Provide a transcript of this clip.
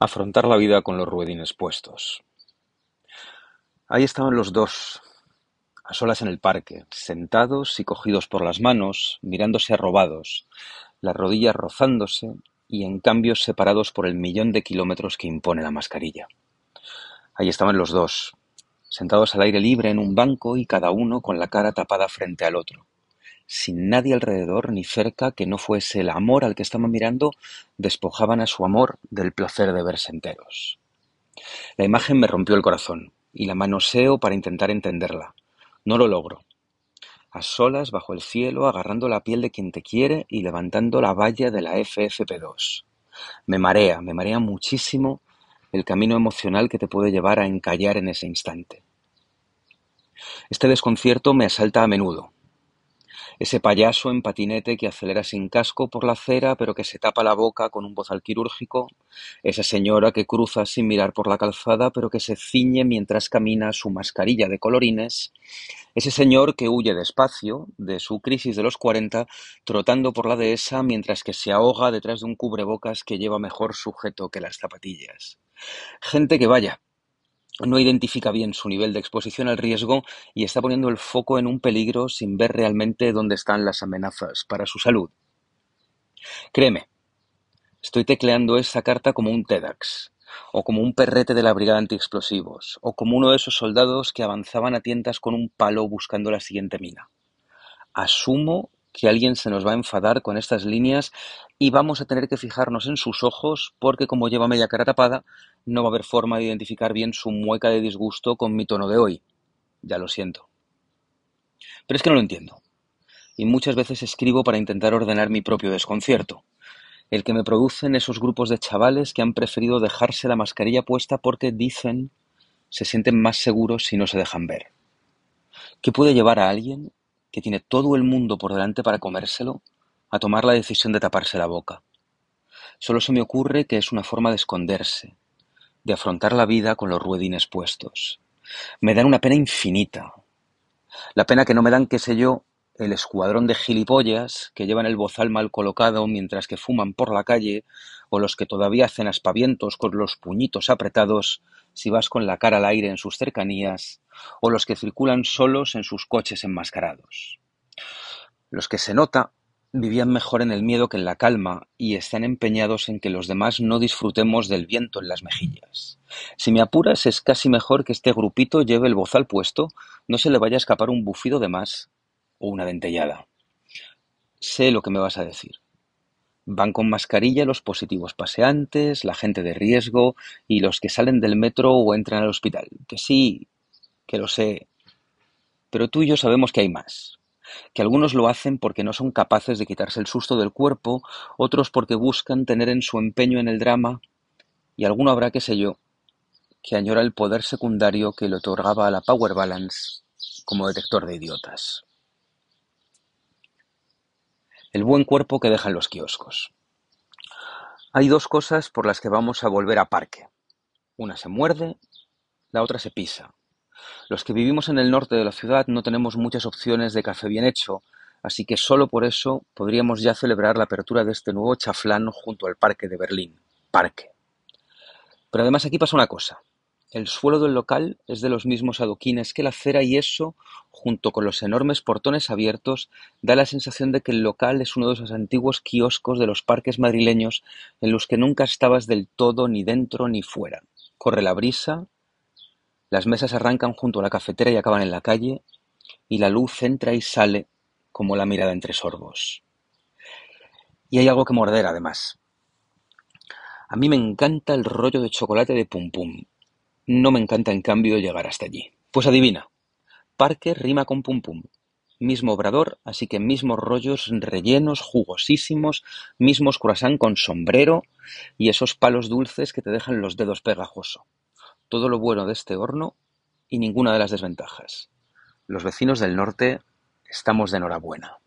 Afrontar la vida con los ruedines puestos. Ahí estaban los dos, a solas en el parque, sentados y cogidos por las manos, mirándose arrobados, las rodillas rozándose y en cambio separados por el millón de kilómetros que impone la mascarilla. Ahí estaban los dos, sentados al aire libre en un banco y cada uno con la cara tapada frente al otro sin nadie alrededor ni cerca que no fuese el amor al que estaban mirando, despojaban a su amor del placer de verse enteros. La imagen me rompió el corazón, y la manoseo para intentar entenderla. No lo logro. A solas, bajo el cielo, agarrando la piel de quien te quiere y levantando la valla de la FFP2. Me marea, me marea muchísimo el camino emocional que te puede llevar a encallar en ese instante. Este desconcierto me asalta a menudo, ese payaso en patinete que acelera sin casco por la acera pero que se tapa la boca con un bozal quirúrgico, esa señora que cruza sin mirar por la calzada pero que se ciñe mientras camina su mascarilla de colorines, ese señor que huye despacio de su crisis de los cuarenta trotando por la dehesa mientras que se ahoga detrás de un cubrebocas que lleva mejor sujeto que las zapatillas. Gente que vaya, no identifica bien su nivel de exposición al riesgo y está poniendo el foco en un peligro sin ver realmente dónde están las amenazas para su salud. Créeme, estoy tecleando esa carta como un TEDx, o como un perrete de la brigada antiexplosivos, o como uno de esos soldados que avanzaban a tientas con un palo buscando la siguiente mina. Asumo que alguien se nos va a enfadar con estas líneas y vamos a tener que fijarnos en sus ojos porque como lleva media cara tapada, no va a haber forma de identificar bien su mueca de disgusto con mi tono de hoy. Ya lo siento. Pero es que no lo entiendo. Y muchas veces escribo para intentar ordenar mi propio desconcierto. El que me producen esos grupos de chavales que han preferido dejarse la mascarilla puesta porque dicen se sienten más seguros si no se dejan ver. ¿Qué puede llevar a alguien que tiene todo el mundo por delante para comérselo, a tomar la decisión de taparse la boca. Solo se me ocurre que es una forma de esconderse, de afrontar la vida con los ruedines puestos. Me dan una pena infinita. La pena que no me dan, qué sé yo, el escuadrón de gilipollas que llevan el bozal mal colocado mientras que fuman por la calle, o los que todavía hacen aspavientos con los puñitos apretados si vas con la cara al aire en sus cercanías, o los que circulan solos en sus coches enmascarados. Los que se nota vivían mejor en el miedo que en la calma y están empeñados en que los demás no disfrutemos del viento en las mejillas. Si me apuras, es casi mejor que este grupito lleve el bozal puesto, no se le vaya a escapar un bufido de más una dentellada. Sé lo que me vas a decir. Van con mascarilla los positivos paseantes, la gente de riesgo y los que salen del metro o entran al hospital. Que sí, que lo sé. Pero tú y yo sabemos que hay más. Que algunos lo hacen porque no son capaces de quitarse el susto del cuerpo, otros porque buscan tener en su empeño en el drama, y alguno habrá, qué sé yo, que añora el poder secundario que le otorgaba a la Power Balance como detector de idiotas. El buen cuerpo que dejan los kioscos. Hay dos cosas por las que vamos a volver a parque. Una se muerde, la otra se pisa. Los que vivimos en el norte de la ciudad no tenemos muchas opciones de café bien hecho, así que solo por eso podríamos ya celebrar la apertura de este nuevo chaflán junto al parque de Berlín. Parque. Pero además aquí pasa una cosa. El suelo del local es de los mismos adoquines que la acera y eso, junto con los enormes portones abiertos, da la sensación de que el local es uno de esos antiguos kioscos de los parques madrileños en los que nunca estabas del todo ni dentro ni fuera. Corre la brisa, las mesas arrancan junto a la cafetera y acaban en la calle, y la luz entra y sale como la mirada entre sorbos. Y hay algo que morder además. A mí me encanta el rollo de chocolate de pum pum, no me encanta, en cambio, llegar hasta allí. Pues adivina, parque rima con pum pum. Mismo obrador, así que mismos rollos rellenos, jugosísimos, mismos croissant con sombrero y esos palos dulces que te dejan los dedos pegajoso. Todo lo bueno de este horno y ninguna de las desventajas. Los vecinos del norte estamos de enhorabuena.